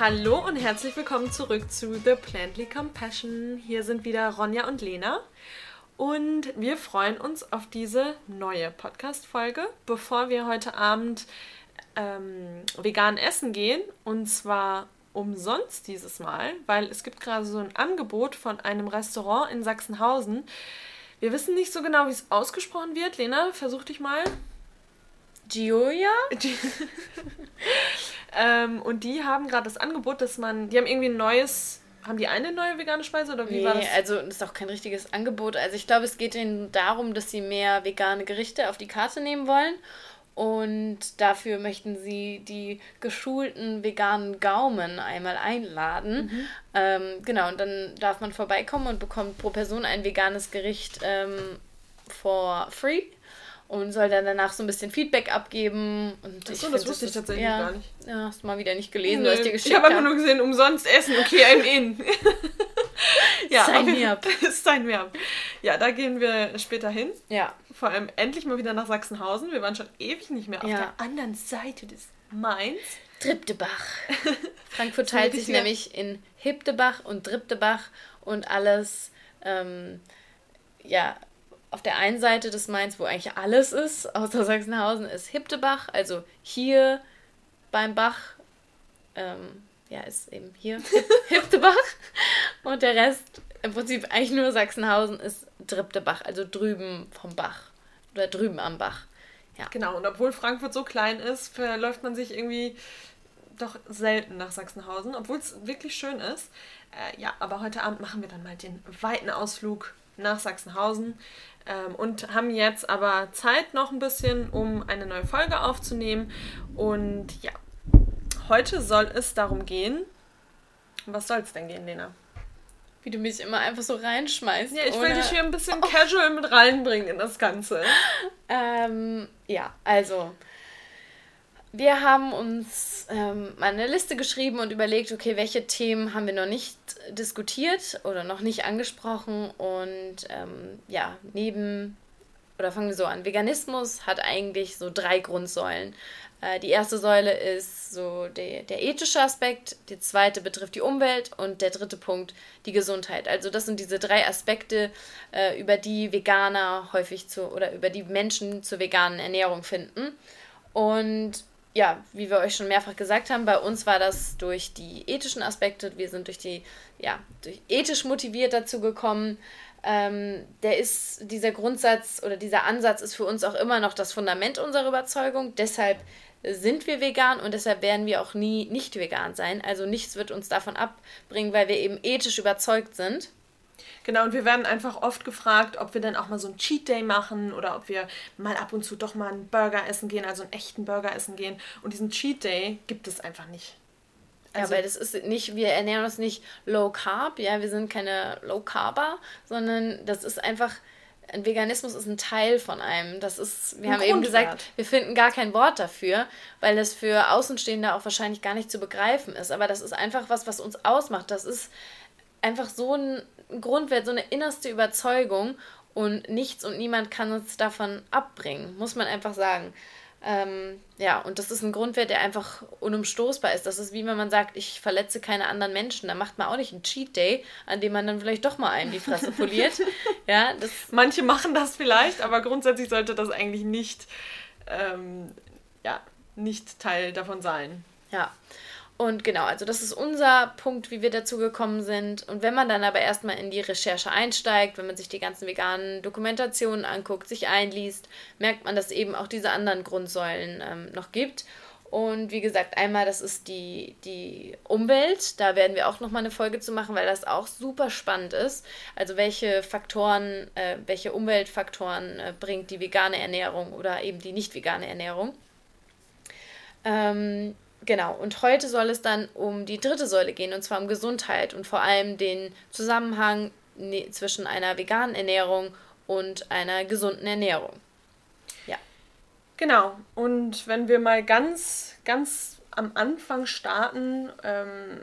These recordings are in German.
Hallo und herzlich willkommen zurück zu The Plantly Compassion. Hier sind wieder Ronja und Lena und wir freuen uns auf diese neue Podcast-Folge, bevor wir heute Abend ähm, vegan essen gehen und zwar umsonst dieses Mal, weil es gibt gerade so ein Angebot von einem Restaurant in Sachsenhausen. Wir wissen nicht so genau, wie es ausgesprochen wird. Lena, versuch dich mal. Gioia? ähm, und die haben gerade das Angebot, dass man, die haben irgendwie ein neues, haben die eine neue vegane Speise oder wie nee, war das? also das ist auch kein richtiges Angebot. Also ich glaube, es geht ihnen darum, dass sie mehr vegane Gerichte auf die Karte nehmen wollen. Und dafür möchten sie die geschulten veganen Gaumen einmal einladen. Mhm. Ähm, genau, und dann darf man vorbeikommen und bekommt pro Person ein veganes Gericht ähm, for free und soll dann danach so ein bisschen Feedback abgeben. Und Achso, das wusste ich tatsächlich ja, gar nicht. Ja, hast du mal wieder nicht gelesen, nee, was ich dir geschickt Ich habe einfach nur gesehen, umsonst essen, okay, I'm in. ja, Sign me up. Sign me up. Ja, da gehen wir später hin. Ja. Vor allem endlich mal wieder nach Sachsenhausen. Wir waren schon ewig nicht mehr auf ja. der anderen Seite des Mainz. Driptebach. Frankfurt teilt sich nämlich in Hiptebach und Driptebach und alles, ähm, ja, auf der einen Seite des Mainz, wo eigentlich alles ist, außer Sachsenhausen, ist Hiptebach, also hier beim Bach, ähm, ja, ist eben hier Hiptebach. Und der Rest, im Prinzip eigentlich nur Sachsenhausen, ist Driptebach, also drüben vom Bach. Oder drüben am Bach. Ja. Genau, und obwohl Frankfurt so klein ist, verläuft man sich irgendwie doch selten nach Sachsenhausen, obwohl es wirklich schön ist. Äh, ja, aber heute Abend machen wir dann mal den weiten Ausflug nach Sachsenhausen. Ähm, und haben jetzt aber Zeit noch ein bisschen, um eine neue Folge aufzunehmen. Und ja, heute soll es darum gehen. Was soll es denn gehen, Lena? Wie du mich immer einfach so reinschmeißt. Ja, ich will dich hier ein bisschen oh. casual mit reinbringen in das Ganze. Ähm, ja, also wir haben uns ähm, eine Liste geschrieben und überlegt, okay, welche Themen haben wir noch nicht diskutiert oder noch nicht angesprochen. Und ähm, ja, neben, oder fangen wir so an, Veganismus hat eigentlich so drei Grundsäulen. Äh, die erste Säule ist so der, der ethische Aspekt, die zweite betrifft die Umwelt und der dritte Punkt die Gesundheit. Also das sind diese drei Aspekte, äh, über die Veganer häufig zu, oder über die Menschen zur veganen Ernährung finden. Und ja, wie wir euch schon mehrfach gesagt haben, bei uns war das durch die ethischen Aspekte, wir sind durch die, ja, durch ethisch motiviert dazu gekommen. Ähm, der ist, dieser Grundsatz oder dieser Ansatz ist für uns auch immer noch das Fundament unserer Überzeugung. Deshalb sind wir vegan und deshalb werden wir auch nie nicht vegan sein. Also nichts wird uns davon abbringen, weil wir eben ethisch überzeugt sind. Genau, und wir werden einfach oft gefragt, ob wir dann auch mal so einen Cheat Day machen oder ob wir mal ab und zu doch mal einen Burger essen gehen, also einen echten Burger essen gehen. Und diesen Cheat Day gibt es einfach nicht. Also, ja, weil das ist nicht, wir ernähren uns nicht low carb, ja, wir sind keine low carber, sondern das ist einfach, ein Veganismus ist ein Teil von einem. Das ist, wir haben Grundwert. eben gesagt, wir finden gar kein Wort dafür, weil das für Außenstehende auch wahrscheinlich gar nicht zu begreifen ist. Aber das ist einfach was, was uns ausmacht. Das ist einfach so ein Grundwert, so eine innerste Überzeugung und nichts und niemand kann uns davon abbringen, muss man einfach sagen. Ähm, ja, und das ist ein Grundwert, der einfach unumstoßbar ist. Das ist wie wenn man sagt, ich verletze keine anderen Menschen. Da macht man auch nicht einen Cheat Day, an dem man dann vielleicht doch mal einem die Fresse poliert. ja, das Manche machen das vielleicht, aber grundsätzlich sollte das eigentlich nicht, ähm, ja, nicht Teil davon sein. Ja. Und genau, also das ist unser Punkt, wie wir dazu gekommen sind. Und wenn man dann aber erstmal in die Recherche einsteigt, wenn man sich die ganzen veganen Dokumentationen anguckt, sich einliest, merkt man, dass es eben auch diese anderen Grundsäulen ähm, noch gibt. Und wie gesagt, einmal, das ist die, die Umwelt. Da werden wir auch nochmal eine Folge zu machen, weil das auch super spannend ist. Also welche Faktoren, äh, welche Umweltfaktoren äh, bringt die vegane Ernährung oder eben die nicht vegane Ernährung. Ähm, Genau, und heute soll es dann um die dritte Säule gehen, und zwar um Gesundheit und vor allem den Zusammenhang ne, zwischen einer veganen Ernährung und einer gesunden Ernährung. Ja. Genau, und wenn wir mal ganz, ganz am Anfang starten, ähm,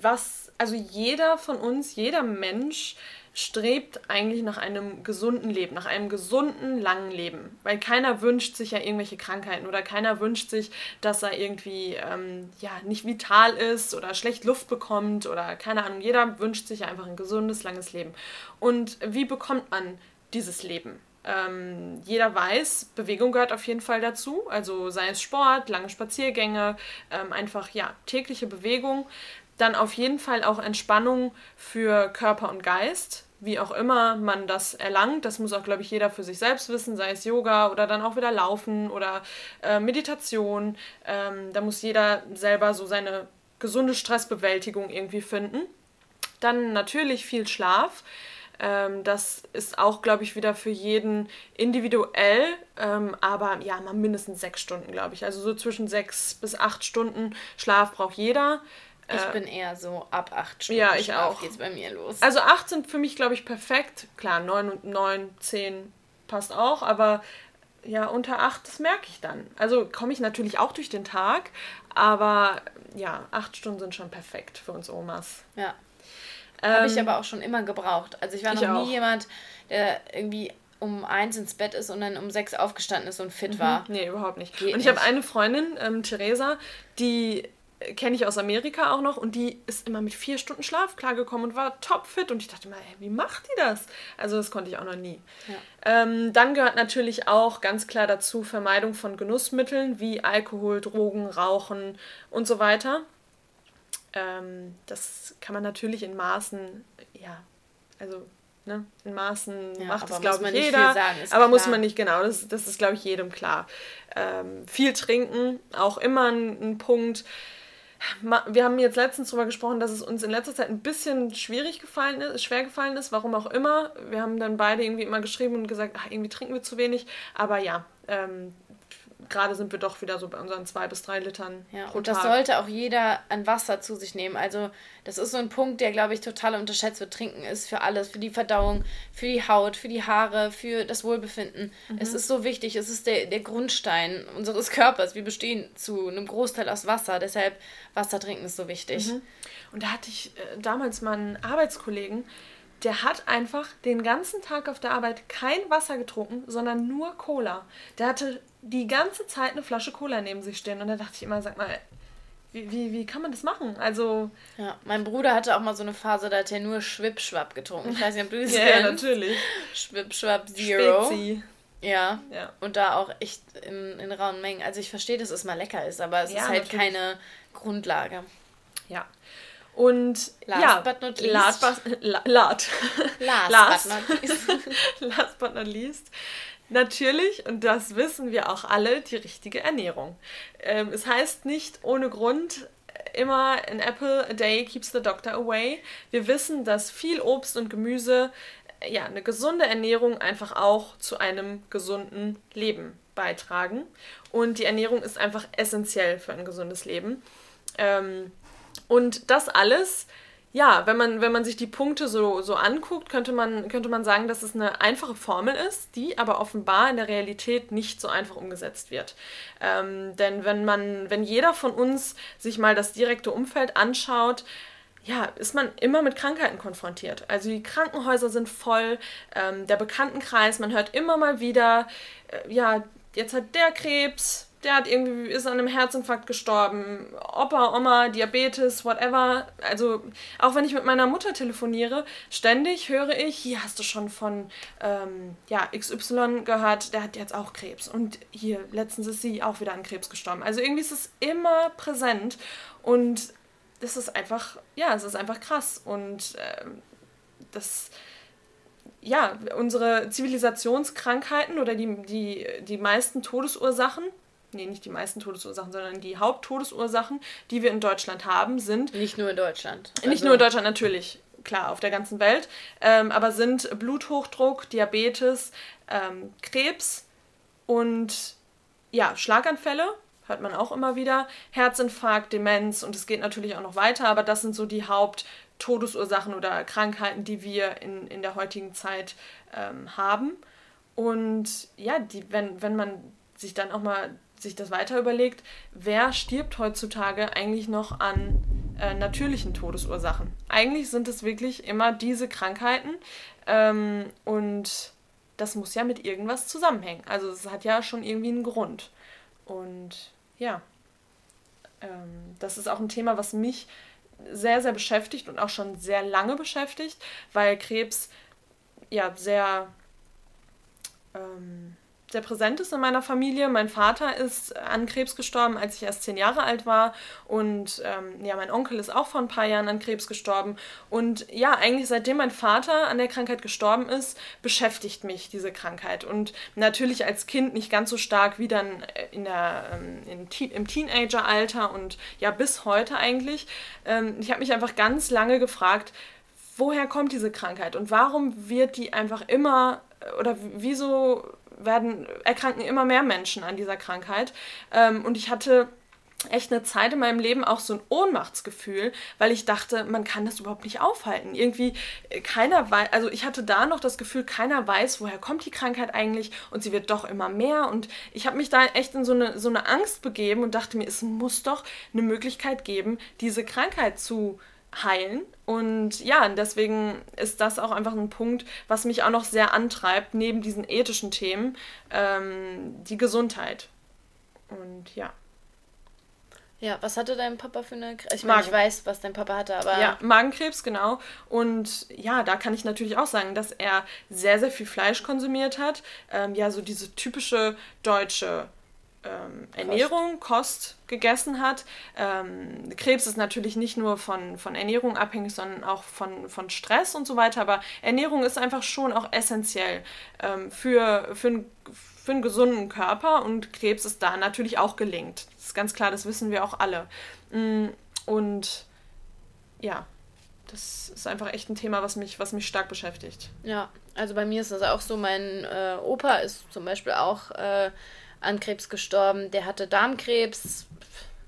was, also jeder von uns, jeder Mensch strebt eigentlich nach einem gesunden Leben, nach einem gesunden, langen Leben. Weil keiner wünscht sich ja irgendwelche Krankheiten oder keiner wünscht sich, dass er irgendwie ähm, ja, nicht vital ist oder schlecht Luft bekommt oder keine Ahnung. Jeder wünscht sich einfach ein gesundes, langes Leben. Und wie bekommt man dieses Leben? Ähm, jeder weiß, Bewegung gehört auf jeden Fall dazu. Also sei es Sport, lange Spaziergänge, ähm, einfach ja, tägliche Bewegung. Dann auf jeden Fall auch Entspannung für Körper und Geist, wie auch immer man das erlangt. Das muss auch, glaube ich, jeder für sich selbst wissen, sei es Yoga oder dann auch wieder Laufen oder äh, Meditation. Ähm, da muss jeder selber so seine gesunde Stressbewältigung irgendwie finden. Dann natürlich viel Schlaf. Ähm, das ist auch, glaube ich, wieder für jeden individuell, ähm, aber ja, mal mindestens sechs Stunden, glaube ich. Also so zwischen sechs bis acht Stunden Schlaf braucht jeder. Ich äh, bin eher so ab acht Stunden. Ja, ich Schlaf auch. geht's bei mir los. Also acht sind für mich, glaube ich, perfekt. Klar, neun und neun, zehn passt auch, aber ja, unter acht, das merke ich dann. Also komme ich natürlich auch durch den Tag, aber ja, acht Stunden sind schon perfekt für uns Omas. Ja. Ähm, Habe ich aber auch schon immer gebraucht. Also ich war noch ich nie auch. jemand, der irgendwie um eins ins Bett ist und dann um sechs aufgestanden ist und fit mhm. war. Nee, überhaupt nicht. Geht und ich habe eine Freundin, ähm, Theresa, die kenne ich aus Amerika auch noch und die ist immer mit vier Stunden Schlaf klargekommen und war topfit und ich dachte mal, ey, wie macht die das? Also das konnte ich auch noch nie. Ja. Ähm, dann gehört natürlich auch ganz klar dazu Vermeidung von Genussmitteln wie Alkohol, Drogen, Rauchen und so weiter. Ähm, das kann man natürlich in Maßen, ja, also ne, in Maßen ja, macht es, glaube ich, jeder. Sagen, aber klar. muss man nicht, genau, das, das ist, glaube ich, jedem klar. Ähm, viel trinken, auch immer ein, ein Punkt wir haben jetzt letztens darüber gesprochen, dass es uns in letzter Zeit ein bisschen schwierig gefallen ist, schwer gefallen ist, warum auch immer. Wir haben dann beide irgendwie immer geschrieben und gesagt, ach, irgendwie trinken wir zu wenig. Aber ja, ähm, gerade sind wir doch wieder so bei unseren zwei bis drei Litern ja, pro und Tag. das sollte auch jeder an Wasser zu sich nehmen. Also das ist so ein Punkt, der, glaube ich, total unterschätzt wird. Trinken ist für alles, für die Verdauung, für die Haut, für die Haare, für das Wohlbefinden. Mhm. Es ist so wichtig. Es ist der, der Grundstein unseres Körpers. Wir bestehen zu einem Großteil aus Wasser. Deshalb Wasser trinken ist so wichtig. Mhm. Und da hatte ich äh, damals mal einen Arbeitskollegen, der hat einfach den ganzen Tag auf der Arbeit kein Wasser getrunken, sondern nur Cola. Der hatte die ganze Zeit eine Flasche Cola neben sich stehen und da dachte ich immer, sag mal, wie, wie, wie kann man das machen? Also. Ja, mein Bruder hatte auch mal so eine Phase, da hat er nur Schwippschwapp getrunken. Ich weiß nicht, ob du das ja, kennst. Ja, natürlich. Schwippschwapp Zero. Spezi. Ja. ja. Und da auch echt in, in rauen Mengen. Also ich verstehe, dass es mal lecker ist, aber es ja, ist halt natürlich. keine Grundlage. Ja. Und last ja, but not least. Last, but, la, last. last, last but not least. last but not least. Natürlich, und das wissen wir auch alle, die richtige Ernährung. Ähm, es heißt nicht ohne Grund immer an apple a day keeps the doctor away. Wir wissen, dass viel Obst und Gemüse, ja, eine gesunde Ernährung einfach auch zu einem gesunden Leben beitragen. Und die Ernährung ist einfach essentiell für ein gesundes Leben. Ähm, und das alles, ja, wenn man, wenn man sich die Punkte so, so anguckt, könnte man, könnte man sagen, dass es eine einfache Formel ist, die aber offenbar in der Realität nicht so einfach umgesetzt wird. Ähm, denn wenn man, wenn jeder von uns sich mal das direkte Umfeld anschaut, ja, ist man immer mit Krankheiten konfrontiert. Also die Krankenhäuser sind voll, ähm, der Bekanntenkreis, man hört immer mal wieder, äh, ja, jetzt hat der Krebs, der hat irgendwie, ist an einem Herzinfarkt gestorben, Opa, Oma, Diabetes, whatever. Also auch wenn ich mit meiner Mutter telefoniere, ständig höre ich, hier hast du schon von ähm, ja, XY gehört, der hat jetzt auch Krebs. Und hier, letztens ist sie auch wieder an Krebs gestorben. Also irgendwie ist es immer präsent und das ist einfach, ja, es ist einfach krass. Und ähm, das ja, unsere Zivilisationskrankheiten oder die, die, die meisten Todesursachen nee, nicht die meisten Todesursachen, sondern die Haupttodesursachen, die wir in Deutschland haben, sind. Nicht nur in Deutschland. Also nicht nur in Deutschland, natürlich, klar, auf der ganzen Welt, ähm, aber sind Bluthochdruck, Diabetes, ähm, Krebs und ja, Schlaganfälle. Hört man auch immer wieder. Herzinfarkt, Demenz und es geht natürlich auch noch weiter, aber das sind so die Haupttodesursachen oder Krankheiten, die wir in, in der heutigen Zeit ähm, haben. Und ja, die, wenn, wenn man sich dann auch mal sich das weiter überlegt, wer stirbt heutzutage eigentlich noch an äh, natürlichen Todesursachen. Eigentlich sind es wirklich immer diese Krankheiten ähm, und das muss ja mit irgendwas zusammenhängen. Also es hat ja schon irgendwie einen Grund. Und ja, ähm, das ist auch ein Thema, was mich sehr, sehr beschäftigt und auch schon sehr lange beschäftigt, weil Krebs ja sehr ähm, sehr präsent ist in meiner Familie. Mein Vater ist an Krebs gestorben, als ich erst zehn Jahre alt war. Und ähm, ja, mein Onkel ist auch vor ein paar Jahren an Krebs gestorben. Und ja, eigentlich seitdem mein Vater an der Krankheit gestorben ist, beschäftigt mich diese Krankheit. Und natürlich als Kind nicht ganz so stark wie dann in der, ähm, in im Teenageralter und ja bis heute eigentlich. Ähm, ich habe mich einfach ganz lange gefragt, woher kommt diese Krankheit und warum wird die einfach immer oder wieso werden, erkranken immer mehr Menschen an dieser Krankheit. Ähm, und ich hatte echt eine Zeit in meinem Leben auch so ein Ohnmachtsgefühl, weil ich dachte, man kann das überhaupt nicht aufhalten. Irgendwie äh, keiner weiß, also ich hatte da noch das Gefühl, keiner weiß, woher kommt die Krankheit eigentlich und sie wird doch immer mehr und ich habe mich da echt in so eine, so eine Angst begeben und dachte mir, es muss doch eine Möglichkeit geben, diese Krankheit zu heilen. Und ja, deswegen ist das auch einfach ein Punkt, was mich auch noch sehr antreibt, neben diesen ethischen Themen, ähm, die Gesundheit. Und ja. Ja, was hatte dein Papa für eine Krebs? Ich meine, ich weiß, was dein Papa hatte, aber. Ja, Magenkrebs, genau. Und ja, da kann ich natürlich auch sagen, dass er sehr, sehr viel Fleisch konsumiert hat. Ähm, ja, so diese typische deutsche ähm, Ernährung, Kost gegessen hat. Ähm, Krebs ist natürlich nicht nur von, von Ernährung abhängig, sondern auch von, von Stress und so weiter. Aber Ernährung ist einfach schon auch essentiell ähm, für, für, ein, für einen gesunden Körper und Krebs ist da natürlich auch gelingt. Das ist ganz klar, das wissen wir auch alle. Mm, und ja, das ist einfach echt ein Thema, was mich, was mich stark beschäftigt. Ja, also bei mir ist das auch so. Mein äh, Opa ist zum Beispiel auch äh, an Krebs gestorben. Der hatte Darmkrebs,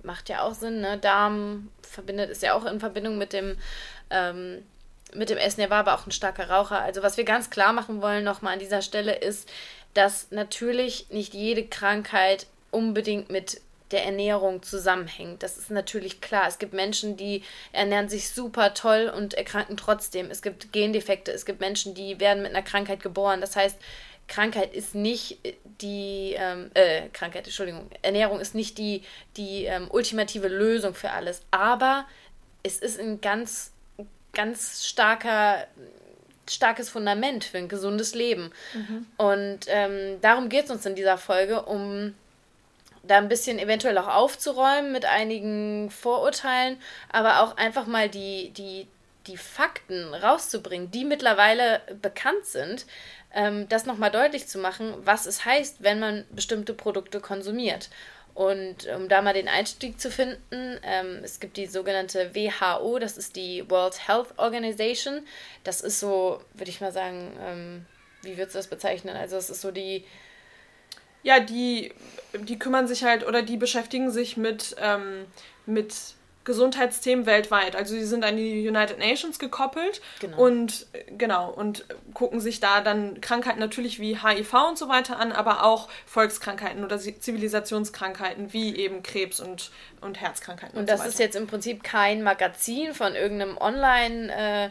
macht ja auch Sinn, ne? Darm verbindet, ist ja auch in Verbindung mit dem, ähm, mit dem Essen. Er war aber auch ein starker Raucher. Also was wir ganz klar machen wollen nochmal an dieser Stelle ist, dass natürlich nicht jede Krankheit unbedingt mit der Ernährung zusammenhängt. Das ist natürlich klar. Es gibt Menschen, die ernähren sich super toll und erkranken trotzdem. Es gibt Gendefekte. Es gibt Menschen, die werden mit einer Krankheit geboren. Das heißt, Krankheit ist nicht die, ähm, äh, Krankheit, Entschuldigung, Ernährung ist nicht die, die ähm, ultimative Lösung für alles, aber es ist ein ganz, ganz starker, starkes Fundament für ein gesundes Leben. Mhm. Und ähm, darum geht es uns in dieser Folge, um da ein bisschen eventuell auch aufzuräumen mit einigen Vorurteilen, aber auch einfach mal die, die, die Fakten rauszubringen, die mittlerweile bekannt sind, ähm, das nochmal deutlich zu machen, was es heißt, wenn man bestimmte Produkte konsumiert. Und um da mal den Einstieg zu finden, ähm, es gibt die sogenannte WHO, das ist die World Health Organization. Das ist so, würde ich mal sagen, ähm, wie würdest du das bezeichnen? Also es ist so die... Ja, die, die kümmern sich halt oder die beschäftigen sich mit, ähm, mit Gesundheitsthemen weltweit. Also sie sind an die United Nations gekoppelt genau. und genau und gucken sich da dann Krankheiten natürlich wie HIV und so weiter an, aber auch Volkskrankheiten oder Zivilisationskrankheiten wie eben Krebs und, und Herzkrankheiten. Und, und das so ist jetzt im Prinzip kein Magazin von irgendeinem Online äh,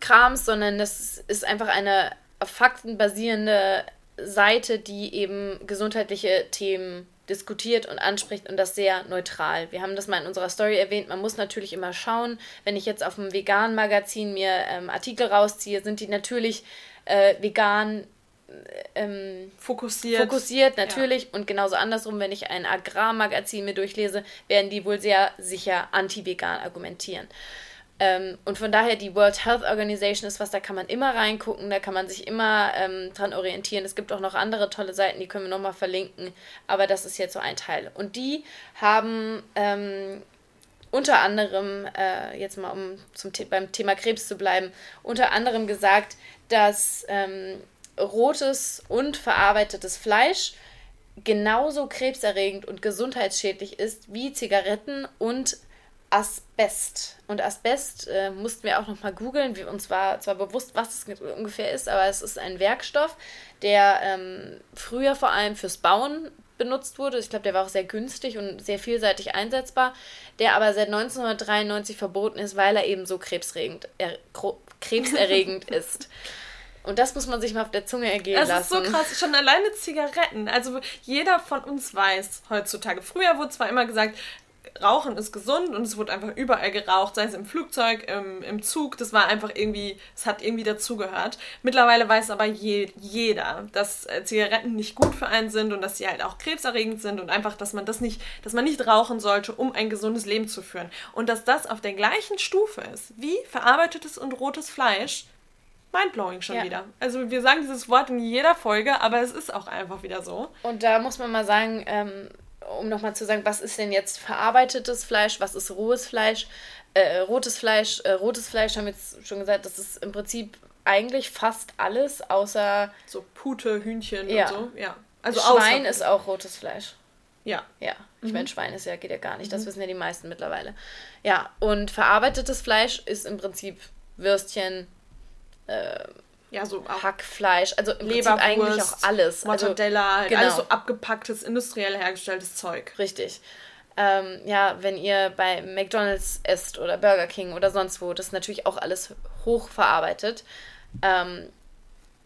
Krams, sondern das ist einfach eine faktenbasierende Seite, die eben gesundheitliche Themen diskutiert und anspricht und das sehr neutral. Wir haben das mal in unserer Story erwähnt. Man muss natürlich immer schauen, wenn ich jetzt auf einem veganen Magazin mir ähm, Artikel rausziehe, sind die natürlich äh, vegan äh, ähm, fokussiert. Fokussiert, natürlich. Ja. Und genauso andersrum, wenn ich ein Agrarmagazin mir durchlese, werden die wohl sehr sicher anti-vegan argumentieren. Ähm, und von daher, die World Health Organization ist was, da kann man immer reingucken, da kann man sich immer ähm, dran orientieren. Es gibt auch noch andere tolle Seiten, die können wir nochmal verlinken, aber das ist jetzt so ein Teil. Und die haben ähm, unter anderem, äh, jetzt mal um zum beim Thema Krebs zu bleiben, unter anderem gesagt, dass ähm, rotes und verarbeitetes Fleisch genauso krebserregend und gesundheitsschädlich ist wie Zigaretten und Asbest. Und Asbest äh, mussten wir auch nochmal googeln. Uns war zwar bewusst, was es ungefähr ist, aber es ist ein Werkstoff, der ähm, früher vor allem fürs Bauen benutzt wurde. Ich glaube, der war auch sehr günstig und sehr vielseitig einsetzbar, der aber seit 1993 verboten ist, weil er eben so krebserregend, er, krebserregend ist. Und das muss man sich mal auf der Zunge ergehen das lassen. Das ist so krass. Schon alleine Zigaretten. Also jeder von uns weiß heutzutage. Früher wurde zwar immer gesagt, Rauchen ist gesund und es wurde einfach überall geraucht, sei es im Flugzeug, im, im Zug. Das war einfach irgendwie, es hat irgendwie dazugehört. Mittlerweile weiß aber je, jeder, dass äh, Zigaretten nicht gut für einen sind und dass sie halt auch krebserregend sind und einfach, dass man das nicht, dass man nicht rauchen sollte, um ein gesundes Leben zu führen. Und dass das auf der gleichen Stufe ist wie verarbeitetes und rotes Fleisch. Mindblowing schon ja. wieder. Also wir sagen dieses Wort in jeder Folge, aber es ist auch einfach wieder so. Und da muss man mal sagen, ähm, um nochmal zu sagen, was ist denn jetzt verarbeitetes Fleisch, was ist rohes Fleisch? Äh, rotes Fleisch, äh, rotes Fleisch haben wir jetzt schon gesagt, das ist im Prinzip eigentlich fast alles, außer. So Pute, Hühnchen ja. und so, ja. Also Schwein ist auch rotes Fleisch. Ja. Ja. Ich mhm. meine, Schwein ist ja, geht ja gar nicht. Das mhm. wissen ja die meisten mittlerweile. Ja, und verarbeitetes Fleisch ist im Prinzip Würstchen, äh, ja, so Hackfleisch, also im Leberwurst, eigentlich auch alles. Also Mortadella, also, genau. alles so abgepacktes, industriell hergestelltes Zeug. Richtig. Ähm, ja, wenn ihr bei McDonalds esst oder Burger King oder sonst wo, das ist natürlich auch alles hochverarbeitet. Ähm,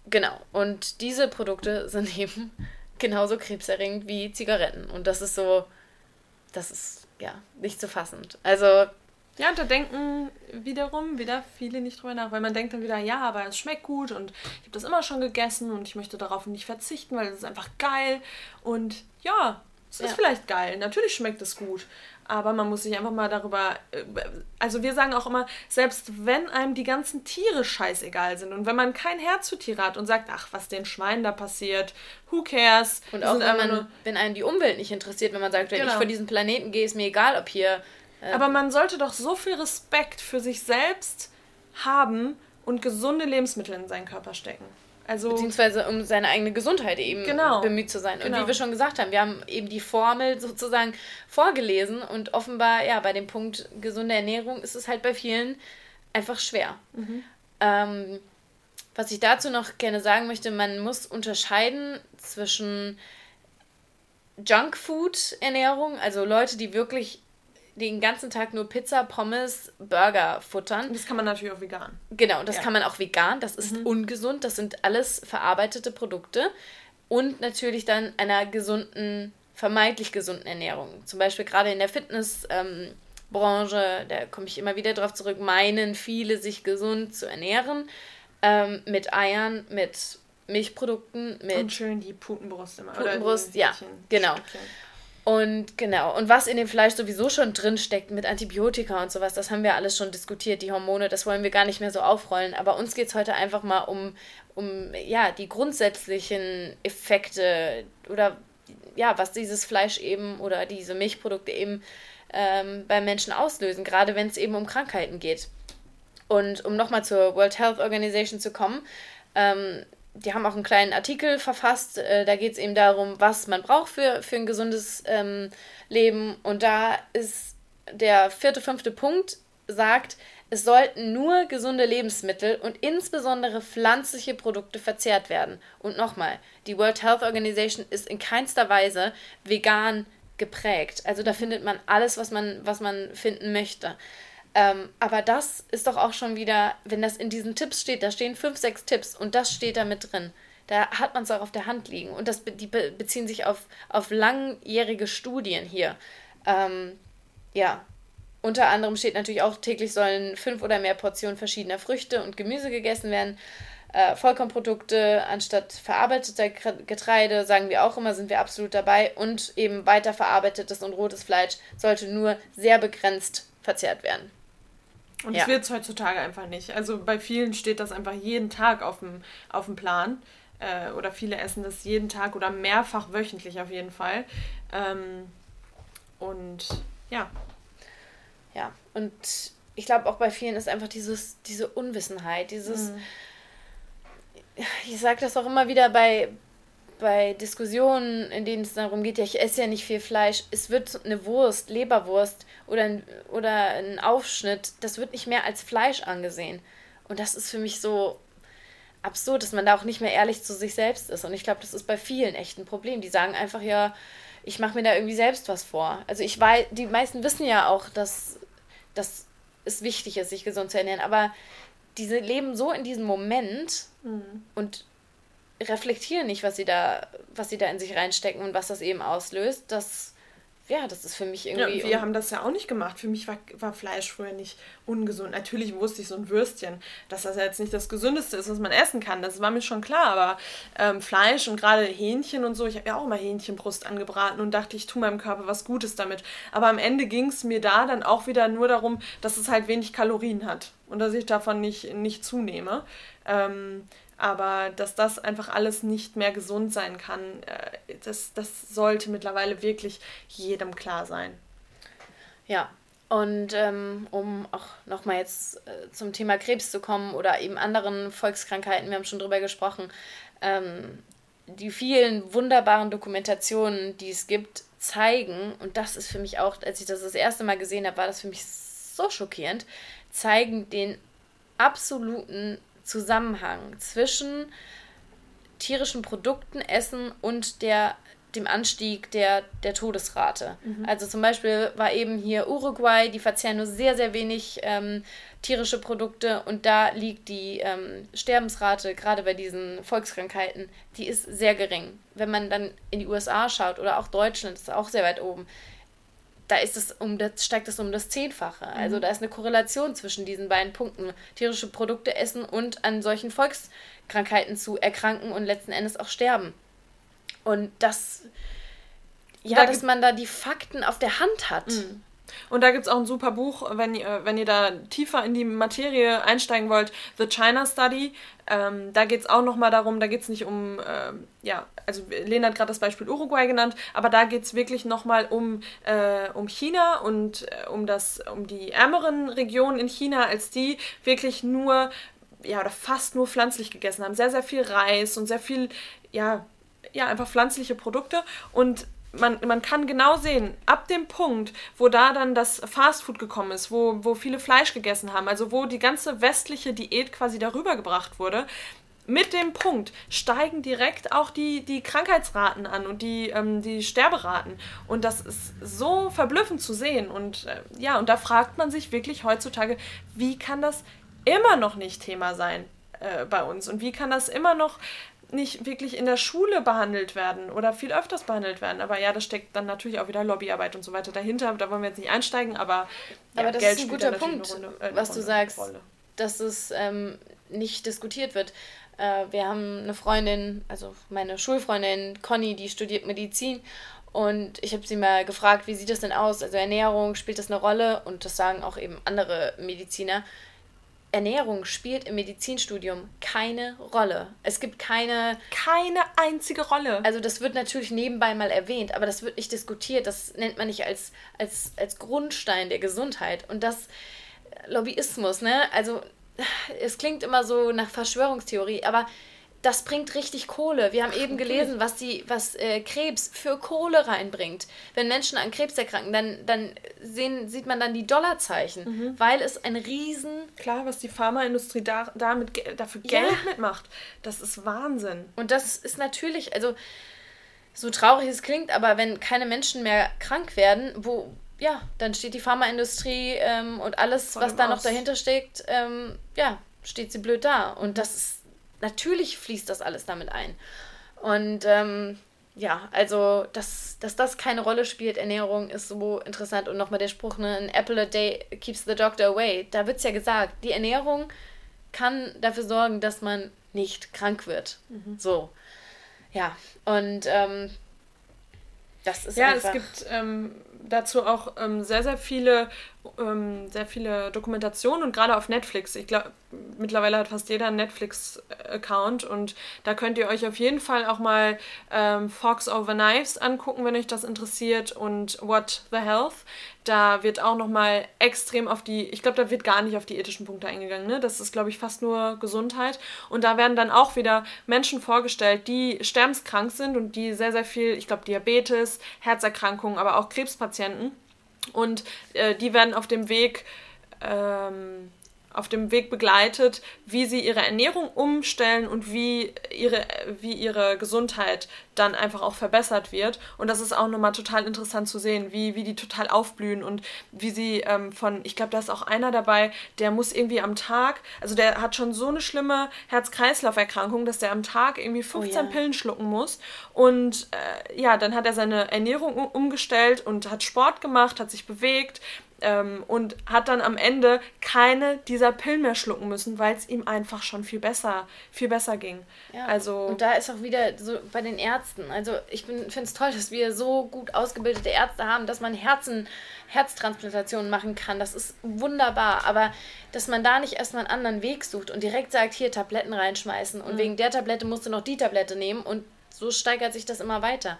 genau. Und diese Produkte sind eben genauso krebserregend wie Zigaretten. Und das ist so, das ist ja nicht zu fassend. Also ja, und da denken wiederum wieder viele nicht drüber nach, weil man denkt dann wieder, ja, aber es schmeckt gut und ich habe das immer schon gegessen und ich möchte darauf nicht verzichten, weil es ist einfach geil. Und ja, es ja. ist vielleicht geil, natürlich schmeckt es gut, aber man muss sich einfach mal darüber, äh, also wir sagen auch immer, selbst wenn einem die ganzen Tiere scheißegal sind und wenn man kein Herz für Tiere hat und sagt, ach, was den Schweinen da passiert, who cares? Und auch wenn, man, wenn einen die Umwelt nicht interessiert, wenn man sagt, wenn genau. ich von diesem Planeten gehe, ist mir egal, ob hier ähm. Aber man sollte doch so viel Respekt für sich selbst haben und gesunde Lebensmittel in seinen Körper stecken. Also, Beziehungsweise um seine eigene Gesundheit eben genau, bemüht zu sein. Und genau. wie wir schon gesagt haben, wir haben eben die Formel sozusagen vorgelesen und offenbar, ja, bei dem Punkt gesunde Ernährung ist es halt bei vielen einfach schwer. Mhm. Ähm, was ich dazu noch gerne sagen möchte, man muss unterscheiden zwischen Junkfood-Ernährung, also Leute, die wirklich den ganzen Tag nur Pizza, Pommes, Burger futtern. Das kann man natürlich auch vegan. Genau, das ja. kann man auch vegan. Das ist mhm. ungesund. Das sind alles verarbeitete Produkte. Und natürlich dann einer gesunden, vermeintlich gesunden Ernährung. Zum Beispiel gerade in der Fitnessbranche, da komme ich immer wieder drauf zurück, meinen viele, sich gesund zu ernähren. Ähm, mit Eiern, mit Milchprodukten, mit. Und schön die Putenbrust immer. Putenbrust, ja, genau. Stückchen. Und genau, und was in dem Fleisch sowieso schon drin steckt mit Antibiotika und sowas, das haben wir alles schon diskutiert, die Hormone, das wollen wir gar nicht mehr so aufrollen. Aber uns geht es heute einfach mal um, um ja, die grundsätzlichen Effekte oder ja, was dieses Fleisch eben oder diese Milchprodukte eben ähm, beim Menschen auslösen, gerade wenn es eben um Krankheiten geht. Und um nochmal zur World Health Organization zu kommen, ähm, die haben auch einen kleinen Artikel verfasst. Äh, da geht es eben darum, was man braucht für, für ein gesundes ähm, Leben. Und da ist der vierte, fünfte Punkt, sagt, es sollten nur gesunde Lebensmittel und insbesondere pflanzliche Produkte verzehrt werden. Und nochmal, die World Health Organization ist in keinster Weise vegan geprägt. Also da findet man alles, was man, was man finden möchte. Ähm, aber das ist doch auch schon wieder, wenn das in diesen Tipps steht, da stehen fünf, sechs Tipps und das steht da mit drin. Da hat man es auch auf der Hand liegen. Und das, die beziehen sich auf, auf langjährige Studien hier. Ähm, ja, unter anderem steht natürlich auch, täglich sollen fünf oder mehr Portionen verschiedener Früchte und Gemüse gegessen werden. Äh, Vollkornprodukte anstatt verarbeiteter Getreide, sagen wir auch immer, sind wir absolut dabei. Und eben weiterverarbeitetes und rotes Fleisch sollte nur sehr begrenzt verzehrt werden. Und ja. das wird es heutzutage einfach nicht. Also bei vielen steht das einfach jeden Tag auf dem, auf dem Plan. Äh, oder viele essen das jeden Tag oder mehrfach wöchentlich auf jeden Fall. Ähm, und ja. Ja, und ich glaube auch bei vielen ist einfach dieses, diese Unwissenheit, dieses. Mhm. Ich sage das auch immer wieder bei, bei Diskussionen, in denen es darum geht, ja, ich esse ja nicht viel Fleisch, es wird eine Wurst, Leberwurst oder ein, oder ein Aufschnitt, das wird nicht mehr als Fleisch angesehen. Und das ist für mich so, absurd, dass man da auch nicht mehr ehrlich zu sich selbst ist. Und ich glaube, das ist bei vielen echt ein Problem. Die sagen einfach ja, ich mache mir da irgendwie selbst was vor. Also ich weiß, die meisten wissen ja auch, dass, dass es wichtig ist, sich gesund zu ernähren, aber diese leben so in diesem Moment mhm. und reflektieren nicht, was sie da, was sie da in sich reinstecken und was das eben auslöst, dass ja, das ist für mich irgendwie. Ja, wir haben das ja auch nicht gemacht. Für mich war, war Fleisch früher nicht ungesund. Natürlich wusste ich so ein Würstchen, dass das jetzt nicht das Gesündeste ist, was man essen kann. Das war mir schon klar. Aber ähm, Fleisch und gerade Hähnchen und so, ich habe ja auch immer Hähnchenbrust angebraten und dachte, ich tue meinem Körper was Gutes damit. Aber am Ende ging es mir da dann auch wieder nur darum, dass es halt wenig Kalorien hat und dass ich davon nicht, nicht zunehme. Ähm, aber dass das einfach alles nicht mehr gesund sein kann, äh, das, das sollte mittlerweile wirklich jedem klar sein. Ja, und ähm, um auch nochmal jetzt äh, zum Thema Krebs zu kommen oder eben anderen Volkskrankheiten, wir haben schon drüber gesprochen, ähm, die vielen wunderbaren Dokumentationen, die es gibt, zeigen, und das ist für mich auch, als ich das das erste Mal gesehen habe, war das für mich so schockierend, zeigen den absoluten Zusammenhang zwischen tierischen Produkten, Essen und der, dem Anstieg der, der Todesrate. Mhm. Also zum Beispiel war eben hier Uruguay, die verzehren nur sehr, sehr wenig ähm, tierische Produkte und da liegt die ähm, Sterbensrate, gerade bei diesen Volkskrankheiten, die ist sehr gering. Wenn man dann in die USA schaut oder auch Deutschland, ist auch sehr weit oben, da ist es um das, steigt es um das Zehnfache. Also mhm. Also da ist eine Korrelation zwischen diesen beiden Punkten. Tierische Produkte essen und an solchen Volkskrankheiten zu erkranken und letzten Endes auch sterben. Und das, ja, da dass man da die Fakten auf der Hand hat. Mhm. Und da gibt es auch ein super Buch, wenn ihr, wenn ihr da tiefer in die Materie einsteigen wollt, The China Study. Ähm, da geht es auch nochmal darum, da geht es nicht um, ähm, ja, also Lena hat gerade das Beispiel Uruguay genannt, aber da geht es wirklich nochmal um, äh, um China und äh, um, das, um die ärmeren Regionen in China, als die wirklich nur, ja, oder fast nur pflanzlich gegessen haben. Sehr, sehr viel Reis und sehr viel, ja, ja, einfach pflanzliche Produkte und man, man kann genau sehen, ab dem Punkt, wo da dann das Fastfood gekommen ist, wo, wo viele Fleisch gegessen haben, also wo die ganze westliche Diät quasi darüber gebracht wurde, mit dem Punkt steigen direkt auch die, die Krankheitsraten an und die, ähm, die Sterberaten. Und das ist so verblüffend zu sehen. Und äh, ja, und da fragt man sich wirklich heutzutage, wie kann das immer noch nicht Thema sein äh, bei uns? Und wie kann das immer noch nicht wirklich in der Schule behandelt werden oder viel öfters behandelt werden. Aber ja, das steckt dann natürlich auch wieder Lobbyarbeit und so weiter dahinter. Da wollen wir jetzt nicht einsteigen, aber, ja, aber das Geld ist ein guter Punkt, Runde, äh, was Runde, du sagst, dass es ähm, nicht diskutiert wird. Äh, wir haben eine Freundin, also meine Schulfreundin Conny, die studiert Medizin und ich habe sie mal gefragt, wie sieht das denn aus? Also Ernährung, spielt das eine Rolle? Und das sagen auch eben andere Mediziner. Ernährung spielt im Medizinstudium keine Rolle. Es gibt keine. Keine einzige Rolle. Also, das wird natürlich nebenbei mal erwähnt, aber das wird nicht diskutiert. Das nennt man nicht als, als, als Grundstein der Gesundheit. Und das Lobbyismus, ne? Also, es klingt immer so nach Verschwörungstheorie, aber das bringt richtig Kohle. Wir haben eben gelesen, was, die, was äh, Krebs für Kohle reinbringt. Wenn Menschen an Krebs erkranken, dann, dann sehen, sieht man dann die Dollarzeichen, mhm. weil es ein riesen... Klar, was die Pharmaindustrie da, damit, dafür Geld ja. mitmacht, das ist Wahnsinn. Und das ist natürlich, also so traurig es klingt, aber wenn keine Menschen mehr krank werden, wo, ja, dann steht die Pharmaindustrie ähm, und alles, Voll was da noch dahinter steckt, ähm, ja, steht sie blöd da. Und das ist natürlich fließt das alles damit ein. Und ähm, ja, also, dass, dass das keine Rolle spielt, Ernährung ist so interessant. Und nochmal der Spruch, ne, an apple a day keeps the doctor away. Da wird es ja gesagt, die Ernährung kann dafür sorgen, dass man nicht krank wird. Mhm. So. Ja, und ähm, das ist Ja, es gibt ähm, dazu auch ähm, sehr, sehr viele, ähm, sehr viele Dokumentationen und gerade auf Netflix. Ich glaube, mittlerweile hat fast jeder einen Netflix-Account und da könnt ihr euch auf jeden Fall auch mal ähm, Fox Over Knives angucken, wenn euch das interessiert und What the Health. Da wird auch nochmal extrem auf die, ich glaube, da wird gar nicht auf die ethischen Punkte eingegangen. Ne? Das ist, glaube ich, fast nur Gesundheit. Und da werden dann auch wieder Menschen vorgestellt, die sterbenskrank sind und die sehr, sehr viel, ich glaube, Diabetes, Herzerkrankungen, aber auch Krebspatienten. Und äh, die werden auf dem Weg ähm, auf dem Weg begleitet, wie sie ihre Ernährung umstellen und wie ihre, wie ihre Gesundheit dann einfach auch verbessert wird. Und das ist auch nochmal total interessant zu sehen, wie, wie die total aufblühen und wie sie ähm, von, ich glaube, da ist auch einer dabei, der muss irgendwie am Tag, also der hat schon so eine schlimme Herz-Kreislauf-Erkrankung, dass der am Tag irgendwie 15 oh, ja. Pillen schlucken muss. Und äh, ja, dann hat er seine Ernährung umgestellt und hat Sport gemacht, hat sich bewegt, ähm, und hat dann am Ende keine dieser Pillen mehr schlucken müssen, weil es ihm einfach schon viel besser, viel besser ging. Ja, also und da ist auch wieder so bei den Ärzten. Also ich finde es toll, dass wir so gut ausgebildete Ärzte haben, dass man Herzen, Herztransplantationen machen kann. Das ist wunderbar. Aber dass man da nicht erstmal einen anderen Weg sucht und direkt sagt, hier Tabletten reinschmeißen und mhm. wegen der Tablette musst du noch die Tablette nehmen und so steigert sich das immer weiter.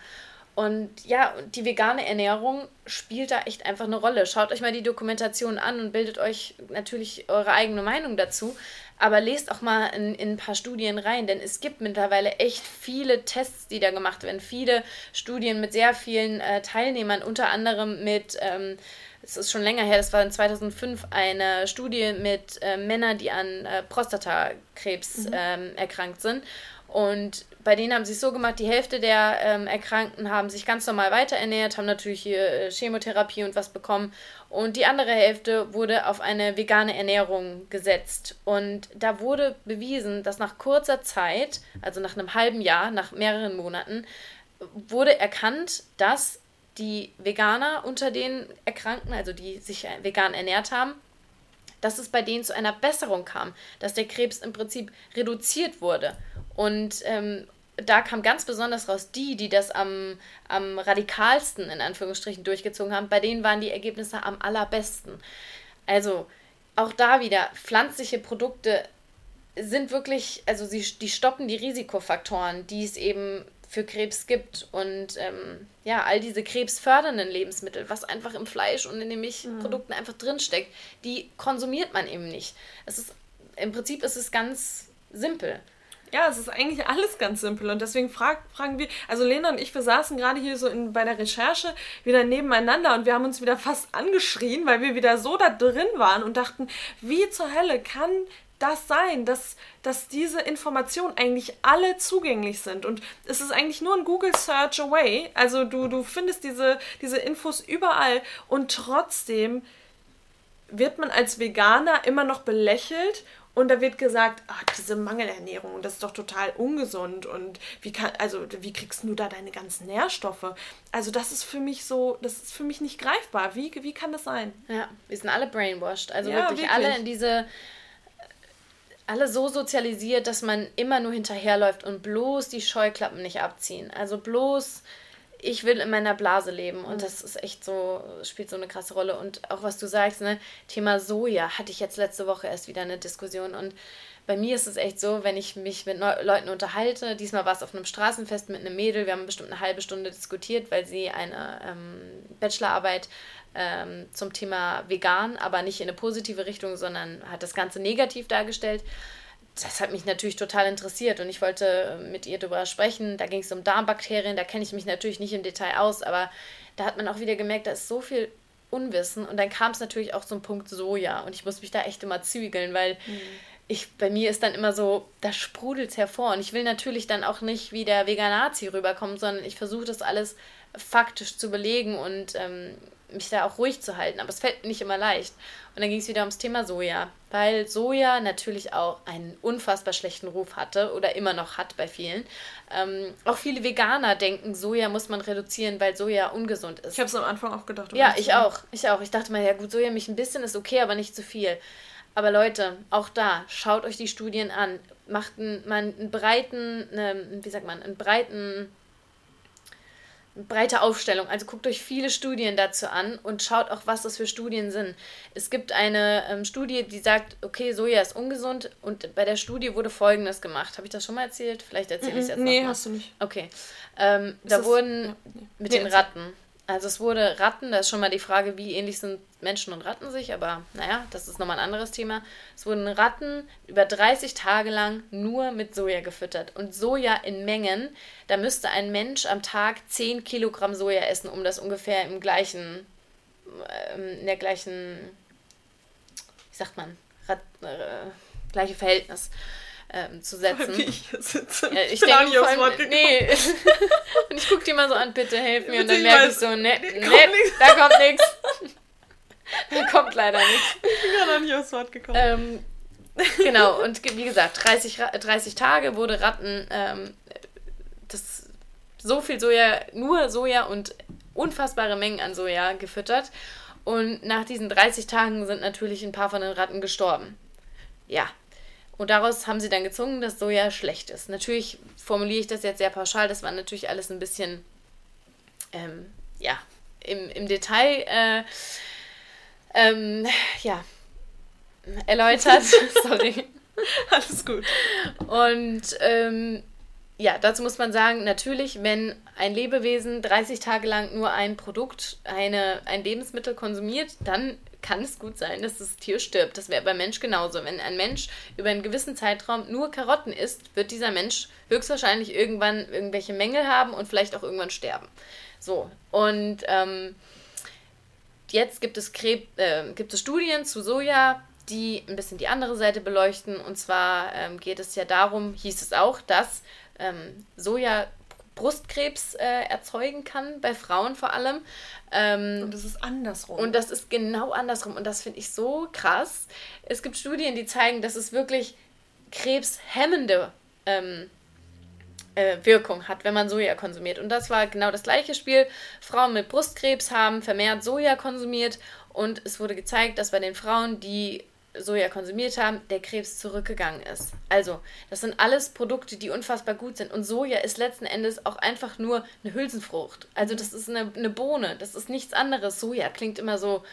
Und ja, die vegane Ernährung spielt da echt einfach eine Rolle. Schaut euch mal die Dokumentation an und bildet euch natürlich eure eigene Meinung dazu. Aber lest auch mal in, in ein paar Studien rein, denn es gibt mittlerweile echt viele Tests, die da gemacht werden. Viele Studien mit sehr vielen äh, Teilnehmern, unter anderem mit. Ähm, es ist schon länger her, das war in 2005 eine Studie mit äh, Männern, die an äh, Prostatakrebs mhm. ähm, erkrankt sind. Und bei denen haben sie es so gemacht, die Hälfte der ähm, Erkrankten haben sich ganz normal weiterernährt, haben natürlich hier äh, Chemotherapie und was bekommen. Und die andere Hälfte wurde auf eine vegane Ernährung gesetzt. Und da wurde bewiesen, dass nach kurzer Zeit, also nach einem halben Jahr, nach mehreren Monaten, wurde erkannt, dass die Veganer unter den Erkrankten, also die sich vegan ernährt haben, dass es bei denen zu einer Besserung kam, dass der Krebs im Prinzip reduziert wurde. Und ähm, da kam ganz besonders raus, die, die das am, am radikalsten in Anführungsstrichen durchgezogen haben, bei denen waren die Ergebnisse am allerbesten. Also auch da wieder, pflanzliche Produkte sind wirklich, also sie, die stoppen die Risikofaktoren, die es eben für Krebs gibt. Und ähm, ja, all diese krebsfördernden Lebensmittel, was einfach im Fleisch und in den Milchprodukten mhm. einfach drinsteckt, die konsumiert man eben nicht. Es ist, Im Prinzip ist es ganz simpel. Ja, es ist eigentlich alles ganz simpel und deswegen frag, fragen wir, also Lena und ich, wir saßen gerade hier so in, bei der Recherche wieder nebeneinander und wir haben uns wieder fast angeschrien, weil wir wieder so da drin waren und dachten, wie zur Hölle kann das sein, dass, dass diese Informationen eigentlich alle zugänglich sind. Und es ist eigentlich nur ein Google Search away. Also du, du findest diese, diese Infos überall und trotzdem wird man als Veganer immer noch belächelt und da wird gesagt, ach, diese Mangelernährung, das ist doch total ungesund und wie kann, also wie kriegst du da deine ganzen Nährstoffe? Also das ist für mich so, das ist für mich nicht greifbar. Wie, wie kann das sein? Ja, wir sind alle brainwashed. Also ja, wirklich, wirklich alle in diese, alle so sozialisiert, dass man immer nur hinterherläuft und bloß die Scheuklappen nicht abziehen. Also bloß ich will in meiner Blase leben und mhm. das ist echt so, spielt so eine krasse Rolle. Und auch was du sagst, ne, Thema Soja, hatte ich jetzt letzte Woche erst wieder eine Diskussion und bei mir ist es echt so, wenn ich mich mit Leuten unterhalte, diesmal war es auf einem Straßenfest mit einem Mädel, wir haben bestimmt eine halbe Stunde diskutiert, weil sie eine ähm, Bachelorarbeit ähm, zum Thema vegan, aber nicht in eine positive Richtung, sondern hat das Ganze negativ dargestellt das hat mich natürlich total interessiert und ich wollte äh, mit ihr darüber sprechen. Da ging es um Darmbakterien, da kenne ich mich natürlich nicht im Detail aus, aber da hat man auch wieder gemerkt, da ist so viel Unwissen und dann kam es natürlich auch zum Punkt Soja und ich muss mich da echt immer zügeln, weil mhm. ich, bei mir ist dann immer so, da sprudelt es hervor und ich will natürlich dann auch nicht wie der Veganazi rüberkommen, sondern ich versuche das alles faktisch zu belegen und ähm, mich da auch ruhig zu halten, aber es fällt mir nicht immer leicht. Und dann ging es wieder ums Thema Soja, weil Soja natürlich auch einen unfassbar schlechten Ruf hatte oder immer noch hat bei vielen. Ähm, auch viele Veganer denken, Soja muss man reduzieren, weil Soja ungesund ist. Ich habe es am Anfang auch gedacht. Ja, ich auch. Ich auch. Ich dachte mal, ja gut, Soja mich ein bisschen ist okay, aber nicht zu viel. Aber Leute, auch da, schaut euch die Studien an. Macht einen, einen breiten, einen, wie sagt man, einen breiten breite Aufstellung. Also guckt euch viele Studien dazu an und schaut auch, was das für Studien sind. Es gibt eine ähm, Studie, die sagt, okay, Soja ist ungesund und bei der Studie wurde Folgendes gemacht. Habe ich das schon mal erzählt? Vielleicht erzähle ich es jetzt Nee, hast du nicht. Okay. Ähm, da wurden ja, nee. mit nee, den Ratten also es wurde Ratten, da ist schon mal die Frage, wie ähnlich sind Menschen und Ratten sich, aber naja, das ist nochmal ein anderes Thema. Es wurden Ratten über 30 Tage lang nur mit Soja gefüttert. Und Soja in Mengen, da müsste ein Mensch am Tag 10 Kilogramm Soja essen, um das ungefähr im gleichen, ähm, in der gleichen, wie sagt man, Rat, äh, gleiche Verhältnis ähm, zu setzen. Wie ich sitze. Ja, ich, ich denke vor allem, nee. und ich gucke die mal so an, bitte helf mir. Und dann merke ich so, ne, ne, da kommt nichts. da kommt leider nichts. Ich bin gar nicht aufs Wort gekommen. Ähm, genau, und wie gesagt, 30, 30 Tage wurde Ratten ähm, das, so viel Soja, nur Soja und unfassbare Mengen an Soja gefüttert. Und nach diesen 30 Tagen sind natürlich ein paar von den Ratten gestorben. Ja, und daraus haben sie dann gezogen, dass Soja schlecht ist. Natürlich formuliere ich das jetzt sehr pauschal, das war natürlich alles ein bisschen, ähm, ja, im, im Detail, äh, ähm, ja, erläutert. Sorry. Alles gut. Und ähm, ja, dazu muss man sagen, natürlich, wenn ein Lebewesen 30 Tage lang nur ein Produkt, eine, ein Lebensmittel konsumiert, dann kann es gut sein, dass das Tier stirbt. Das wäre beim Mensch genauso. Wenn ein Mensch über einen gewissen Zeitraum nur Karotten isst, wird dieser Mensch höchstwahrscheinlich irgendwann irgendwelche Mängel haben und vielleicht auch irgendwann sterben. So, und ähm, jetzt gibt es, Krebs, äh, gibt es Studien zu Soja, die ein bisschen die andere Seite beleuchten. Und zwar ähm, geht es ja darum, hieß es auch, dass ähm, Soja Brustkrebs äh, erzeugen kann, bei Frauen vor allem. Ähm, und das ist andersrum. Und das ist genau andersrum. Und das finde ich so krass. Es gibt Studien, die zeigen, dass es wirklich krebshemmende ähm, äh, Wirkung hat, wenn man Soja konsumiert. Und das war genau das gleiche Spiel. Frauen mit Brustkrebs haben vermehrt Soja konsumiert und es wurde gezeigt, dass bei den Frauen, die Soja konsumiert haben, der Krebs zurückgegangen ist. Also, das sind alles Produkte, die unfassbar gut sind. Und Soja ist letzten Endes auch einfach nur eine Hülsenfrucht. Also, das ist eine, eine Bohne, das ist nichts anderes. Soja klingt immer so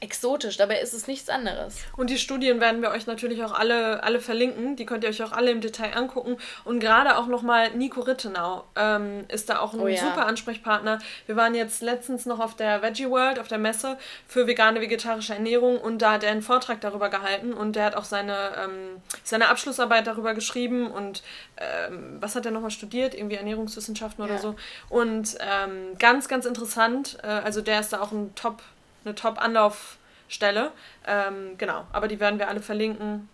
exotisch, dabei ist es nichts anderes. Und die Studien werden wir euch natürlich auch alle, alle verlinken, die könnt ihr euch auch alle im Detail angucken. Und gerade auch nochmal Nico Rittenau ähm, ist da auch ein oh, ja. super Ansprechpartner. Wir waren jetzt letztens noch auf der Veggie World, auf der Messe für vegane, vegetarische Ernährung und da hat er einen Vortrag darüber gehalten und der hat auch seine, ähm, seine Abschlussarbeit darüber geschrieben und ähm, was hat er nochmal studiert? Irgendwie Ernährungswissenschaften ja. oder so. Und ähm, ganz, ganz interessant, äh, also der ist da auch ein Top- eine Top-Anlaufstelle. Ähm, genau, aber die werden wir alle verlinken.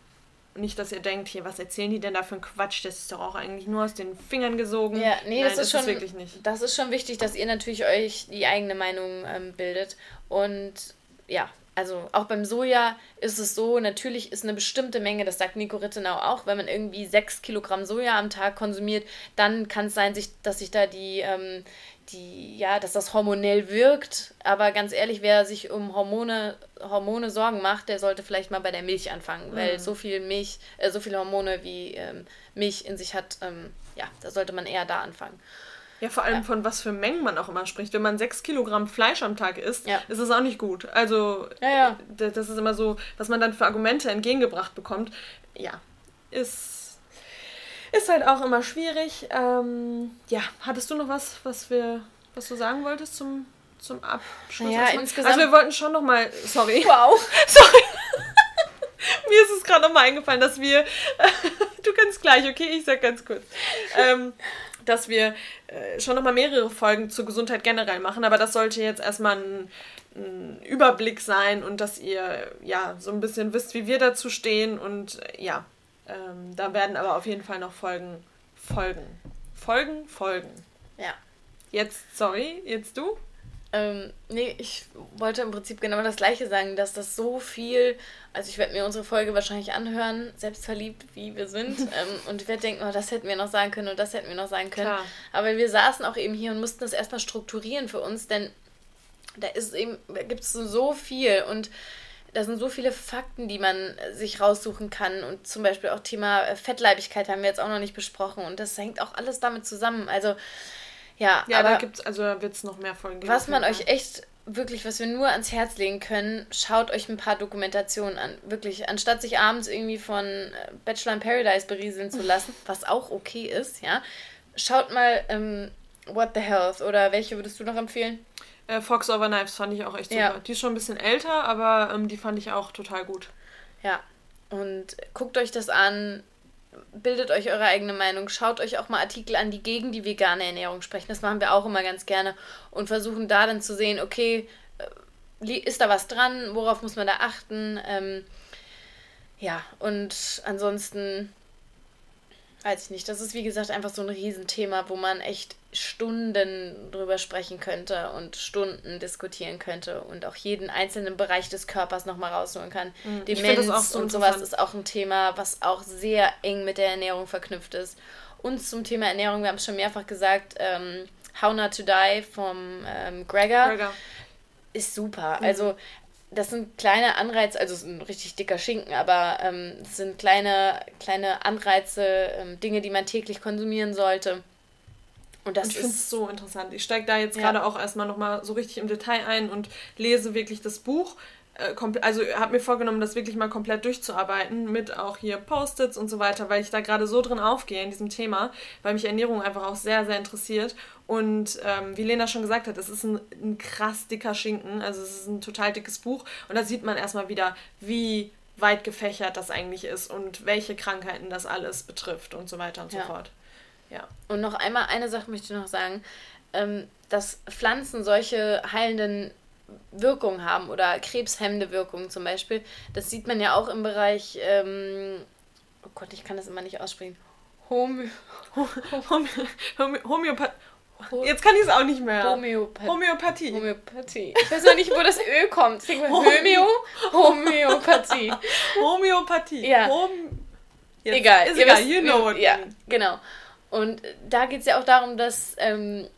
Nicht, dass ihr denkt, hier, was erzählen die denn da für ein Quatsch? Das ist doch auch eigentlich nur aus den Fingern gesogen. Ja, nee, Nein, das, ist, schon, ist wirklich nicht. Das ist schon wichtig, dass ihr natürlich euch die eigene Meinung ähm, bildet. Und ja, also auch beim Soja ist es so, natürlich ist eine bestimmte Menge, das sagt Nico Rittenau auch, wenn man irgendwie 6 Kilogramm Soja am Tag konsumiert, dann kann es sein, dass sich da die, ähm, die, ja, dass das hormonell wirkt. Aber ganz ehrlich, wer sich um Hormone, Hormone Sorgen macht, der sollte vielleicht mal bei der Milch anfangen, mhm. weil so viel Milch, äh, so viele Hormone wie ähm, Milch in sich hat, ähm, ja, da sollte man eher da anfangen. Ja, vor allem ja. von was für Mengen man auch immer spricht. Wenn man sechs Kilogramm Fleisch am Tag isst, ja. ist es auch nicht gut. Also, ja, das ist immer so, was man dann für Argumente entgegengebracht bekommt. Ja, ist ist halt auch immer schwierig. Ähm, ja, hattest du noch was, was wir, was du sagen wolltest zum, zum Abschluss? Ja, insgesamt. Also wir wollten schon noch mal, sorry. Wow. sorry. Mir ist es gerade noch mal eingefallen, dass wir, du kannst gleich, okay, ich sag ganz kurz, ähm, dass wir äh, schon noch mal mehrere Folgen zur Gesundheit generell machen, aber das sollte jetzt erstmal ein, ein Überblick sein und dass ihr ja so ein bisschen wisst, wie wir dazu stehen und ja, ähm, da werden aber auf jeden Fall noch Folgen folgen. Folgen, folgen. Ja. Jetzt, sorry, jetzt du? Ähm, nee, ich wollte im Prinzip genau das Gleiche sagen, dass das so viel, also ich werde mir unsere Folge wahrscheinlich anhören, selbstverliebt wie wir sind, ähm, und ich werde denken, oh, das hätten wir noch sagen können und das hätten wir noch sagen können. Klar. Aber wir saßen auch eben hier und mussten das erstmal strukturieren für uns, denn da ist eben, da gibt es so viel und da sind so viele Fakten, die man sich raussuchen kann. Und zum Beispiel auch Thema äh, Fettleibigkeit haben wir jetzt auch noch nicht besprochen. Und das hängt auch alles damit zusammen. Also, ja. Ja, aber da gibt's, also wird es noch mehr Folgen geben. Was man euch echt wirklich, was wir nur ans Herz legen können, schaut euch ein paar Dokumentationen an. Wirklich, anstatt sich abends irgendwie von äh, Bachelor in Paradise berieseln zu lassen, was auch okay ist, ja, schaut mal ähm, What the Health oder welche würdest du noch empfehlen? Äh, Fox Over Knives fand ich auch echt super. Ja. Die ist schon ein bisschen älter, aber ähm, die fand ich auch total gut. Ja, und guckt euch das an, bildet euch eure eigene Meinung, schaut euch auch mal Artikel an, die gegen die vegane Ernährung sprechen. Das machen wir auch immer ganz gerne und versuchen da dann zu sehen, okay, äh, ist da was dran, worauf muss man da achten? Ähm, Ja, und ansonsten weiß ich nicht. Das ist wie gesagt einfach so ein Riesenthema, wo man echt Stunden drüber sprechen könnte und Stunden diskutieren könnte und auch jeden einzelnen Bereich des Körpers nochmal rausholen kann. Mhm. Demenz so und sowas ist auch ein Thema, was auch sehr eng mit der Ernährung verknüpft ist. Und zum Thema Ernährung, wir haben es schon mehrfach gesagt, ähm, How Not to Die vom ähm, Gregor, Gregor, ist super. Mhm. Also das sind kleine Anreize, also es ist ein richtig dicker Schinken, aber ähm, es sind kleine, kleine Anreize, ähm, Dinge, die man täglich konsumieren sollte. Und das und ich finde es so interessant. Ich steige da jetzt ja. gerade auch erstmal nochmal so richtig im Detail ein und lese wirklich das Buch. Äh, also habe mir vorgenommen, das wirklich mal komplett durchzuarbeiten, mit auch hier Post-its und so weiter, weil ich da gerade so drin aufgehe in diesem Thema, weil mich Ernährung einfach auch sehr, sehr interessiert. Und ähm, wie Lena schon gesagt hat, es ist ein, ein krass dicker Schinken, also es ist ein total dickes Buch und da sieht man erstmal wieder, wie weit gefächert das eigentlich ist und welche Krankheiten das alles betrifft und so weiter und so ja. fort. Ja. Und noch einmal eine Sache möchte ich noch sagen, ähm, dass Pflanzen solche heilenden Wirkungen haben oder krebshemmende Wirkungen zum Beispiel. Das sieht man ja auch im Bereich, ähm, oh Gott, ich kann das immer nicht aussprechen. Homö Homö Homöopathie. Jetzt kann ich es auch nicht mehr. Homöopathie. Homöopathie. Homöopathie. Ich weiß noch nicht, wo das Ö kommt. Homö Homöopathie. Homöopathie. Ja. Hom egal. Ist egal, wisst, you know what Ja, genau. Und da geht es ja auch darum, dass ähm,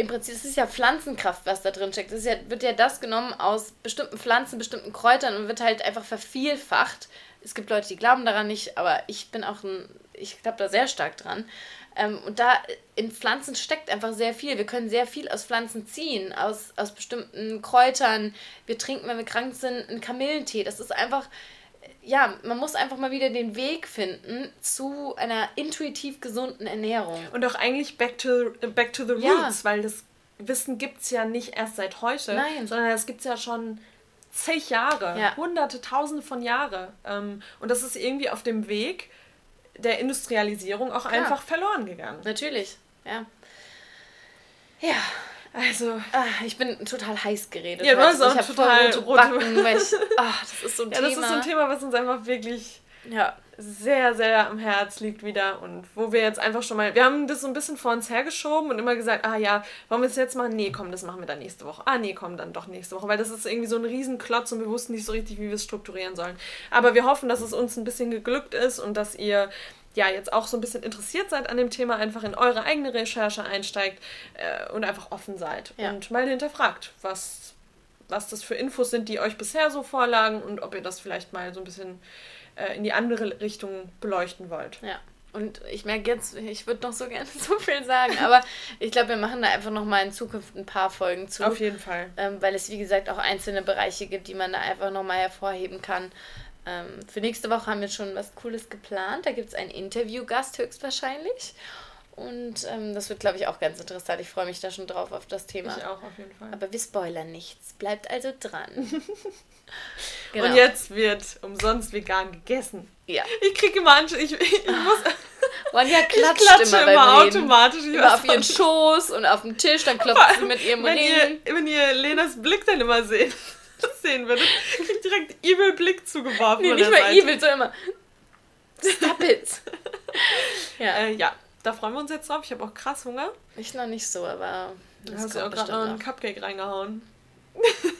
im Prinzip, es ist ja Pflanzenkraft, was da drin steckt. Es ja, wird ja das genommen aus bestimmten Pflanzen, bestimmten Kräutern und wird halt einfach vervielfacht. Es gibt Leute, die glauben daran nicht, aber ich bin auch ein, ich glaube da sehr stark dran. Ähm, und da in Pflanzen steckt einfach sehr viel. Wir können sehr viel aus Pflanzen ziehen, aus, aus bestimmten Kräutern. Wir trinken, wenn wir krank sind, einen Kamillentee. Das ist einfach, ja, man muss einfach mal wieder den Weg finden zu einer intuitiv gesunden Ernährung. Und auch eigentlich back to, back to the roots, ja. weil das Wissen gibt es ja nicht erst seit heute, Nein. sondern es gibt es ja schon zig Jahre, ja. hunderte, tausende von Jahren. Ähm, und das ist irgendwie auf dem Weg der Industrialisierung auch Klar. einfach verloren gegangen. Natürlich, ja. Ja, also. Ach, ich bin total heiß geredet. Ja, du hast auch ich total rote Backen, weil ich, ach, das ist so ein ja, Thema. das ist so ein Thema, was uns einfach wirklich ja. sehr, sehr am Herz liegt wieder und wo wir jetzt einfach schon mal, wir haben das so ein bisschen vor uns hergeschoben und immer gesagt, ah ja, wollen wir es jetzt machen? Nee, komm, das machen wir dann nächste Woche. Ah nee, komm, dann doch nächste Woche, weil das ist irgendwie so ein Riesenklotz und wir wussten nicht so richtig, wie wir es strukturieren sollen. Aber wir hoffen, dass es uns ein bisschen geglückt ist und dass ihr ja jetzt auch so ein bisschen interessiert seid an dem Thema, einfach in eure eigene Recherche einsteigt äh, und einfach offen seid ja. und mal hinterfragt, was, was das für Infos sind, die euch bisher so vorlagen und ob ihr das vielleicht mal so ein bisschen äh, in die andere Richtung beleuchten wollt. Ja. Und ich merke jetzt, ich würde noch so gerne so viel sagen, aber ich glaube, wir machen da einfach noch mal in Zukunft ein paar Folgen zu. Auf jeden Fall. Ähm, weil es, wie gesagt, auch einzelne Bereiche gibt, die man da einfach noch mal hervorheben kann. Ähm, für nächste Woche haben wir schon was Cooles geplant. Da gibt es einen Interviewgast höchstwahrscheinlich. Und ähm, das wird, glaube ich, auch ganz interessant. Ich freue mich da schon drauf auf das Thema. Ich auch, auf jeden Fall. Aber wir spoilern nichts. Bleibt also dran. genau. Und jetzt wird umsonst vegan gegessen. Ja. Ich kriege immer Ansch ich, ich muss. Ronja klatscht ich klatsche immer, immer automatisch. Immer auf ihren Schoß und auf dem Tisch, dann klopft sie mit ihrem wenn Ring. Ihr, wenn ihr Lenas Blick dann immer seht sehen würde, krieg direkt evil Blick zugeworfen. Nee, nicht mal evil, sondern immer. Stop it! ja. Äh, ja, da freuen wir uns jetzt drauf. Ich habe auch krass Hunger. Ich noch nicht so, aber. Du hast ja auch gerade noch einen Cupcake reingehauen.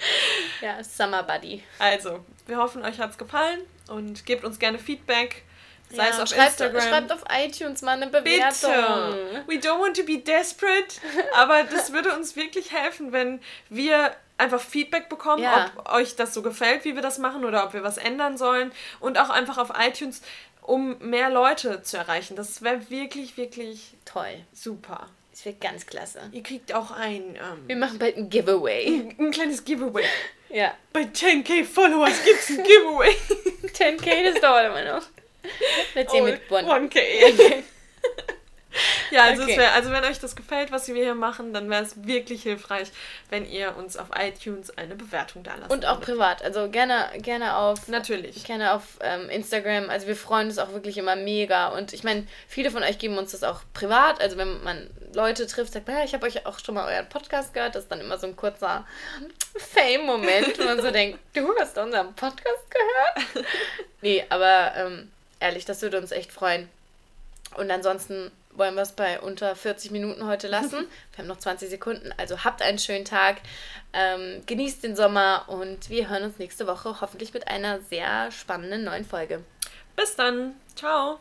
ja, Summer Buddy. Also, wir hoffen, euch hat es gefallen und gebt uns gerne Feedback. Sei ja, es auf schreibt, Instagram. Schreibt auf iTunes mal eine Bewertung. Bitte. We don't want to be desperate, aber das würde uns wirklich helfen, wenn wir einfach Feedback bekommen, ja. ob euch das so gefällt, wie wir das machen oder ob wir was ändern sollen und auch einfach auf iTunes, um mehr Leute zu erreichen. Das wäre wirklich, wirklich toll. Super. Das wäre ganz klasse. Ihr kriegt auch ein. Ähm, wir machen bald ein Giveaway. Ein, ein kleines Giveaway. ja. Bei 10k Followers gibt es ein Giveaway. 10k, das dauert immer noch. Let's oh, mit 1. 1K. ja, Ja, also, okay. wär, also wenn euch das gefällt, was wir hier machen, dann wäre es wirklich hilfreich, wenn ihr uns auf iTunes eine Bewertung da lasst. Und auch privat. Also gerne, gerne auf. Natürlich. Gerne auf ähm, Instagram. Also wir freuen uns auch wirklich immer mega. Und ich meine, viele von euch geben uns das auch privat. Also wenn man Leute trifft, sagt, ja, ich habe euch auch schon mal euren Podcast gehört. Das ist dann immer so ein kurzer Fame-Moment, wo man so denkt, du hast unseren Podcast gehört? nee, aber ähm, ehrlich, das würde uns echt freuen. Und ansonsten wollen wir es bei unter 40 Minuten heute lassen. Wir haben noch 20 Sekunden, also habt einen schönen Tag, ähm, genießt den Sommer und wir hören uns nächste Woche hoffentlich mit einer sehr spannenden neuen Folge. Bis dann, ciao.